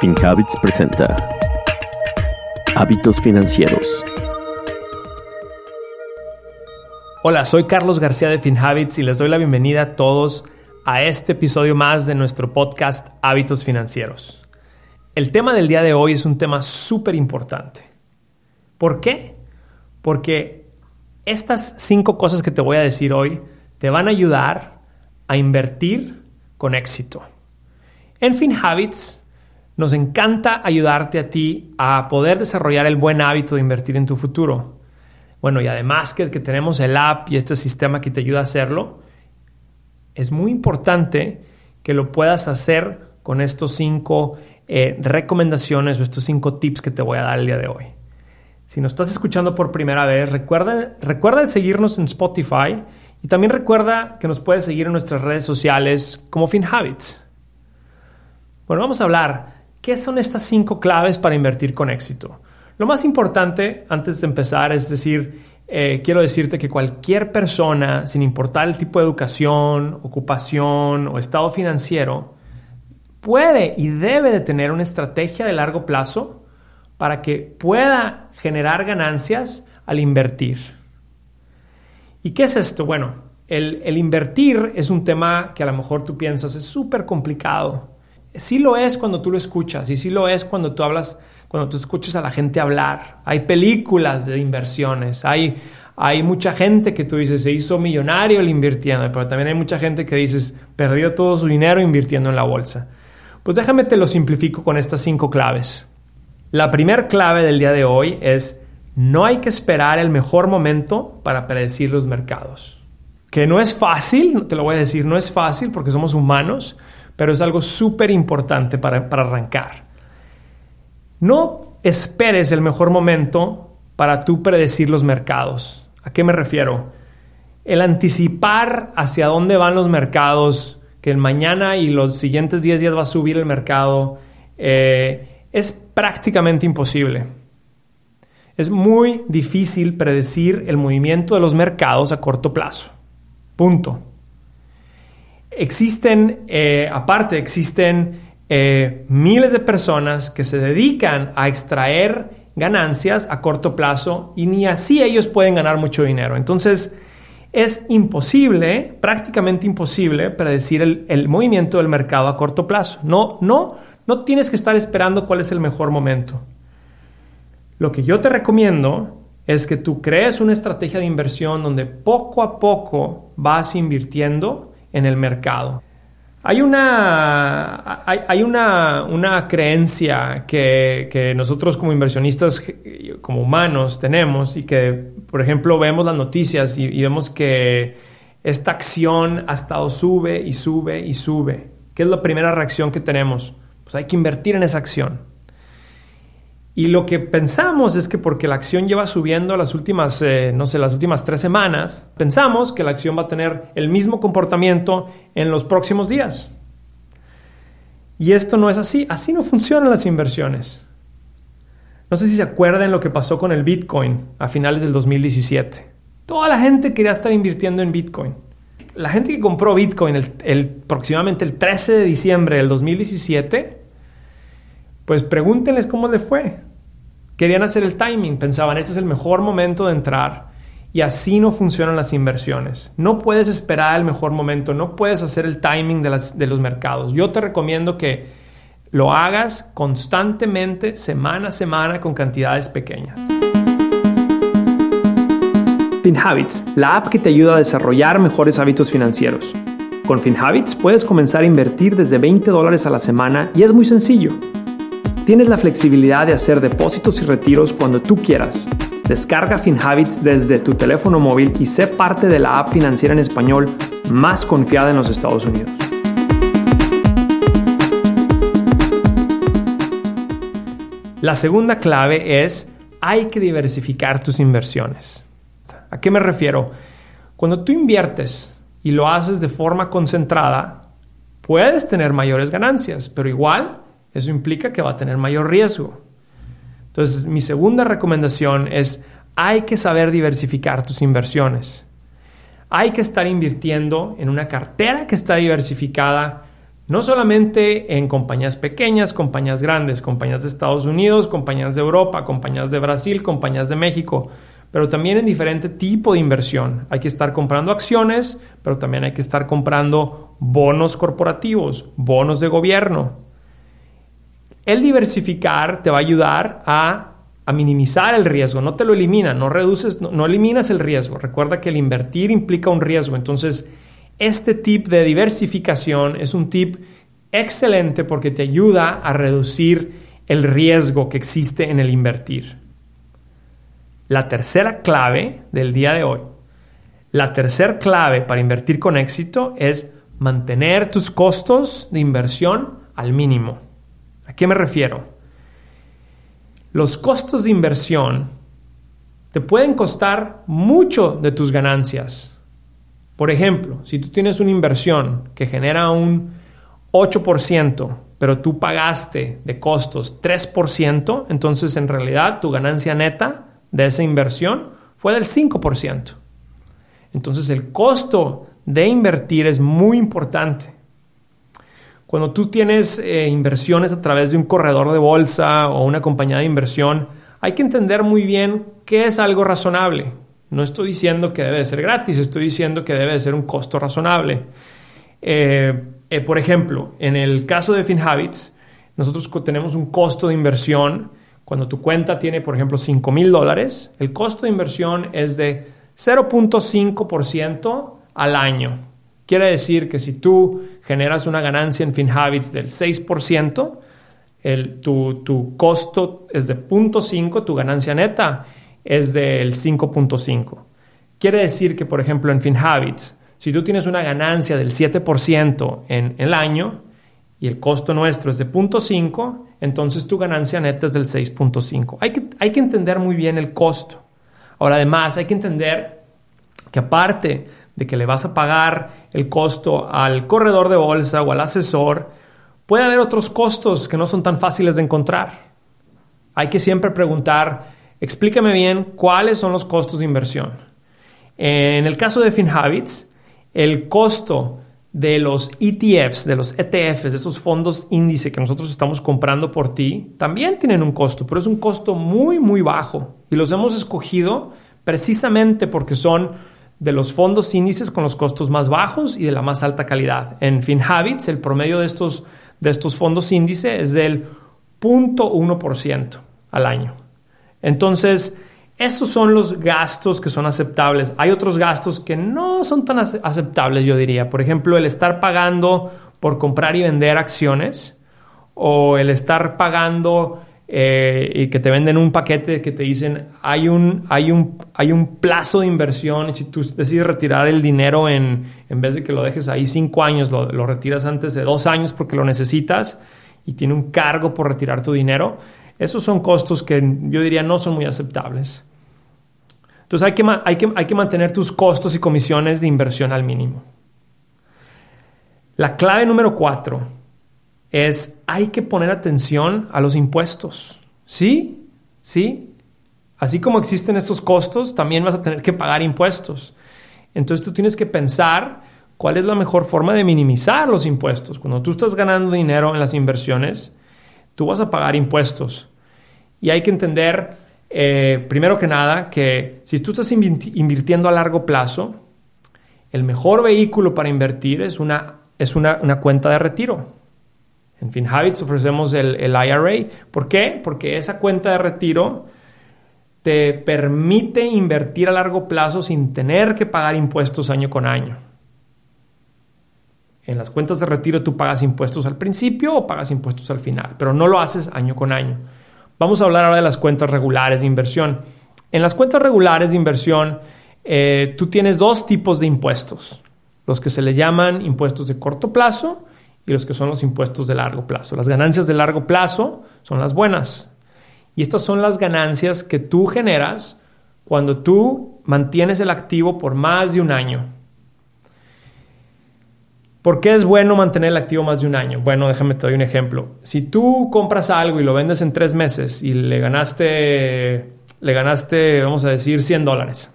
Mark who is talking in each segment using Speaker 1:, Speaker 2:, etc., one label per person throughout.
Speaker 1: FinHabits presenta Hábitos Financieros.
Speaker 2: Hola, soy Carlos García de FinHabits y les doy la bienvenida a todos a este episodio más de nuestro podcast Hábitos Financieros. El tema del día de hoy es un tema súper importante. ¿Por qué? Porque estas cinco cosas que te voy a decir hoy te van a ayudar a invertir con éxito. En FinHabits nos encanta ayudarte a ti a poder desarrollar el buen hábito de invertir en tu futuro. Bueno, y además que, tenemos el app y este sistema que te ayuda a hacerlo, es muy importante que lo puedas hacer con estos cinco eh, recomendaciones o estos cinco tips que te voy a dar el día de hoy. Si nos estás escuchando por primera vez, recuerda, recuerda seguirnos en Spotify y también recuerda que nos puedes seguir en nuestras redes sociales como FinHabits. Bueno, vamos a hablar ¿Qué son estas cinco claves para invertir con éxito? Lo más importante antes de empezar es decir, eh, quiero decirte que cualquier persona, sin importar el tipo de educación, ocupación o estado financiero, puede y debe de tener una estrategia de largo plazo para que pueda generar ganancias al invertir. ¿Y qué es esto? Bueno, el, el invertir es un tema que a lo mejor tú piensas es súper complicado sí lo es cuando tú lo escuchas y sí lo es cuando tú hablas, cuando tú escuchas a la gente hablar. Hay películas de inversiones, hay, hay mucha gente que tú dices se hizo millonario el invirtiendo, pero también hay mucha gente que dices perdió todo su dinero invirtiendo en la bolsa. Pues déjame te lo simplifico con estas cinco claves. La primera clave del día de hoy es no hay que esperar el mejor momento para predecir los mercados. Que no es fácil, te lo voy a decir, no es fácil porque somos humanos, pero es algo súper importante para, para arrancar. No esperes el mejor momento para tú predecir los mercados. ¿A qué me refiero? El anticipar hacia dónde van los mercados, que el mañana y los siguientes 10 días va a subir el mercado, eh, es prácticamente imposible. Es muy difícil predecir el movimiento de los mercados a corto plazo. Punto existen, eh, aparte, existen eh, miles de personas que se dedican a extraer ganancias a corto plazo y ni así ellos pueden ganar mucho dinero. Entonces, es imposible, prácticamente imposible, predecir el, el, movimiento del mercado a corto plazo. No, no, no tienes que estar esperando cuál es el mejor momento. Lo que yo te recomiendo es que tú crees una estrategia de inversión donde poco a poco vas invirtiendo en el mercado. Hay una, hay, una, creencia que, nosotros como inversionistas, como humanos, tenemos y que, por ejemplo, vemos las noticias y, y vemos que esta acción ha estado sube y sube y sube. ¿Qué es la primera reacción que tenemos? Pues hay que invertir en esa acción. Y lo que pensamos es que porque la acción lleva subiendo las últimas, eh, no sé, las últimas tres semanas, pensamos que la acción va a tener el mismo comportamiento en los próximos días. Y esto no es así. Así no funcionan las inversiones. No sé si se acuerdan lo que pasó con el Bitcoin a finales del 2017. Toda la gente quería estar invirtiendo en Bitcoin. La gente que compró Bitcoin el, aproximadamente el 13 de diciembre del 2017, pues pregúntenles cómo le fue. Querían hacer el timing, pensaban, este es el mejor momento de entrar. Y así no funcionan las inversiones. No puedes esperar el mejor momento, no puedes hacer el timing de, los mercados. Yo te recomiendo que lo hagas constantemente, semana a semana, con cantidades pequeñas. FinHabits, la app que te ayuda a desarrollar mejores hábitos financieros. Con FinHabits puedes comenzar a invertir desde 20 dólares a la semana y es muy sencillo. Tienes la flexibilidad de hacer depósitos y retiros cuando tú quieras. Descarga FinHabits desde tu teléfono móvil y sé parte de la app financiera en español más confiada en los Estados Unidos. La segunda clave es hay que diversificar tus inversiones. ¿A qué me refiero? Cuando tú inviertes y lo haces de forma concentrada, puedes tener mayores ganancias, pero igual eso implica que va a tener mayor riesgo. Entonces, mi segunda recomendación es, hay que saber diversificar tus inversiones. Hay que estar invirtiendo en una cartera que está diversificada, No solamente en compañías pequeñas, compañías grandes, compañías de Estados Unidos, compañías de Europa, compañías de Brasil, compañías de México, pero también en diferente tipo de inversión. Hay que estar comprando acciones, pero también hay que estar comprando bonos corporativos, bonos de gobierno. El diversificar te va a ayudar a, minimizar el riesgo, no te lo elimina, no reduces, no eliminas el riesgo. Recuerda que el invertir implica un riesgo, entonces este tip de diversificación es un tip excelente porque te ayuda a reducir el riesgo que existe en el invertir. La tercera clave del día de hoy, la tercera clave para invertir con éxito es mantener tus costos de inversión al mínimo. ¿A qué me refiero? Los costos de inversión te pueden costar mucho de tus ganancias por ejemplo, si tú tienes una inversión que genera un 8%, pero tú pagaste de costos 3%, entonces en realidad tu ganancia neta de esa inversión fue del 5%. Entonces el costo de invertir es muy importante. Cuando tú tienes eh, inversiones a través de un corredor de bolsa o una compañía de inversión, hay que entender muy bien qué es algo razonable, no estoy diciendo que debe de ser gratis, estoy diciendo que debe de ser un costo razonable. Eh, eh, por ejemplo, en el caso de FinHabits, nosotros tenemos un costo de inversión. Cuando tu cuenta tiene, por ejemplo, 5 mil dólares, el costo de inversión es de 0.5% al año. Quiere decir que si tú generas una ganancia en FinHabits del 6%, el, tu, tu costo es de 0.5, tu ganancia neta es del 5.5. Quiere decir que, por ejemplo, en FinHabits, si tú tienes una ganancia del 7% en el año y el costo nuestro es de 0.5, entonces tu ganancia neta es del 6.5. Hay que, hay que entender muy bien el costo. Ahora, además, hay que entender que aparte de que le vas a pagar el costo al corredor de bolsa o al asesor, puede haber otros costos que no son tan fáciles de encontrar. Hay que siempre preguntar Explícame bien cuáles son los costos de inversión. En el caso de FinHabits, el costo de los ETFs, de los ETFs, de esos fondos índice que nosotros estamos comprando por ti, también tienen un costo, pero es un costo muy, muy bajo. Y los hemos escogido precisamente porque son de los fondos índices con los costos más bajos y de la más alta calidad. En FinHabits, el promedio de estos, de estos fondos índice es del 0.1% al año. Entonces, esos son los gastos que son aceptables. Hay otros gastos que no son tan aceptables, yo diría. Por ejemplo, el estar pagando por comprar y vender acciones o el estar pagando eh, y que te venden un paquete que te dicen hay un, hay un, hay un plazo de inversión y si tú decides retirar el dinero en, en vez de que lo dejes ahí cinco años, lo, lo retiras antes de dos años porque lo necesitas y tiene un cargo por retirar tu dinero. Esos son costos que yo diría no son muy aceptables. Entonces hay que, hay que, hay que mantener tus costos y comisiones de inversión al mínimo. La clave número cuatro es hay que poner atención a los impuestos. ¿Sí? ¿Sí? Así como existen estos costos, también vas a tener que pagar impuestos. Entonces tú tienes que pensar cuál es la mejor forma de minimizar los impuestos. Cuando tú estás ganando dinero en las inversiones, tú vas a pagar impuestos. Y hay que entender, eh, primero que nada, que si tú estás invirtiendo a largo plazo, el mejor vehículo para invertir es una, es una, cuenta de retiro. En FinHabits ofrecemos el, IRA. ¿Por qué? Porque esa cuenta de retiro te permite invertir a largo plazo sin tener que pagar impuestos año con año. En las cuentas de retiro tú pagas impuestos al principio o pagas impuestos al final, pero no lo haces año con año. Vamos a hablar ahora de las cuentas regulares de inversión. En las cuentas regulares de inversión, eh, tú tienes dos tipos de impuestos. Los que se le llaman impuestos de corto plazo y los que son los impuestos de largo plazo. Las ganancias de largo plazo son las buenas. Y estas son las ganancias que tú generas cuando tú mantienes el activo por más de un año. ¿Por qué es bueno mantener el activo más de un año? Bueno, déjame te doy un ejemplo. Si tú compras algo y lo vendes en tres meses y le ganaste, le ganaste, vamos a decir, 100 dólares,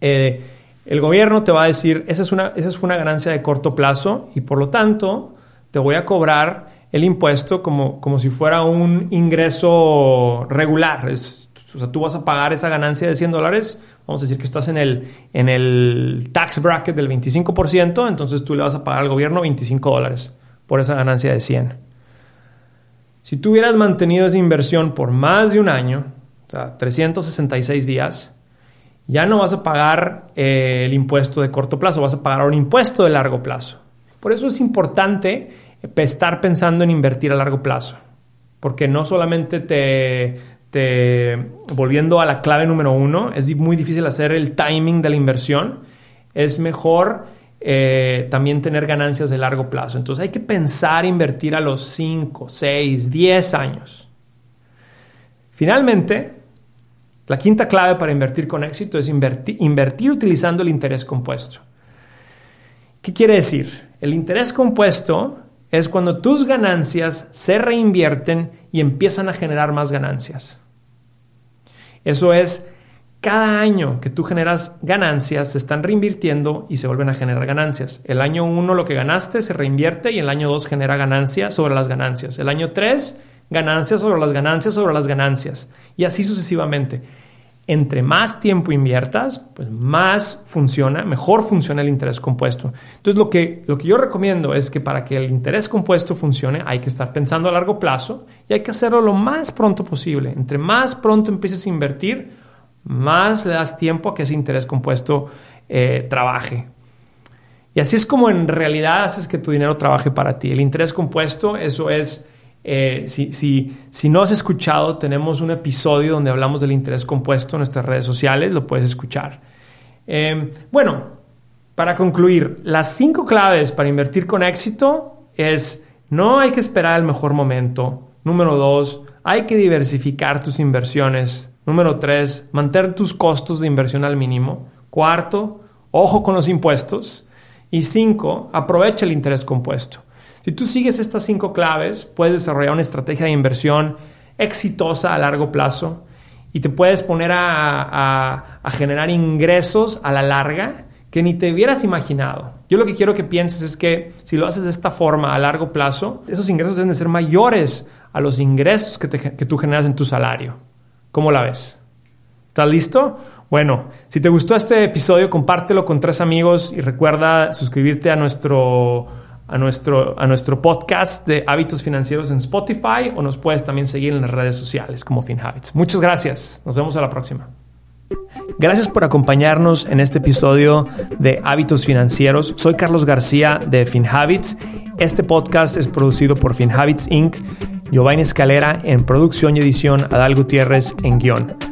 Speaker 2: eh, el gobierno te va a decir, esa, es una, esa fue una ganancia de corto plazo y por lo tanto te voy a cobrar el impuesto como, como si fuera un ingreso regular. Es, o sea, tú vas a pagar esa ganancia de 100 dólares, vamos a decir que estás en el, en el tax bracket del 25%, entonces tú le vas a pagar al gobierno 25 dólares por esa ganancia de 100. Si tú hubieras mantenido esa inversión por más de un año, o sea, 366 días, ya no vas a pagar eh, el impuesto de corto plazo, vas a pagar un impuesto de largo plazo. Por eso es importante estar pensando en invertir a largo plazo, porque no solamente te, te, volviendo a la clave número uno, es muy difícil hacer el timing de la inversión, es mejor eh, también tener ganancias de largo plazo. Entonces hay que pensar invertir a los 5, 6, 10 años. Finalmente, la quinta clave para invertir con éxito es invertir utilizando el interés compuesto. ¿Qué quiere decir? El interés compuesto es cuando tus ganancias se reinvierten y empiezan a generar más ganancias. Eso es, cada año que tú generas ganancias se están reinvirtiendo y se vuelven a generar ganancias. El año 1 lo que ganaste se reinvierte y el año 2 genera ganancias sobre las ganancias. El año 3 ganancias sobre las ganancias sobre las ganancias. Y así sucesivamente entre más tiempo inviertas, pues más funciona, mejor funciona el interés compuesto. Entonces, lo que, lo que yo recomiendo es que para que el interés compuesto funcione, hay que estar pensando a largo plazo y hay que hacerlo lo más pronto posible. Entre más pronto empieces a invertir, más le das tiempo a que ese interés compuesto eh, trabaje. Y así es como en realidad haces que tu dinero trabaje para ti. El interés compuesto, eso es eh, si, no has escuchado, tenemos un episodio donde hablamos del interés compuesto en nuestras redes sociales, lo puedes escuchar. Em, bueno, para concluir, las cinco claves para invertir con éxito es no hay que esperar el mejor momento. Número dos, hay que diversificar tus inversiones. Número tres, mantener tus costos de inversión al mínimo. Cuarto, ojo con los impuestos. Y cinco, aprovecha el interés compuesto. Si tú sigues estas cinco claves, puedes desarrollar una estrategia de inversión exitosa a largo plazo y te puedes poner a, generar ingresos a la larga que ni te hubieras imaginado. Yo lo que quiero que pienses es que si lo haces de esta forma a largo plazo, esos ingresos deben de ser mayores a los ingresos que, que tú generas en tu salario. ¿Cómo la ves? ¿Estás listo? Bueno, si te gustó este episodio, compártelo con tres amigos y recuerda suscribirte a nuestro a nuestro, a nuestro podcast de hábitos financieros en Spotify o nos puedes también seguir en las redes sociales como FinHabits. Muchas gracias. Nos vemos a la próxima. Gracias por acompañarnos en este episodio de Hábitos Financieros. Soy Carlos García de FinHabits. Este podcast es producido por FinHabits Inc., Giovanni Escalera en producción y edición, Adal Gutiérrez en guion.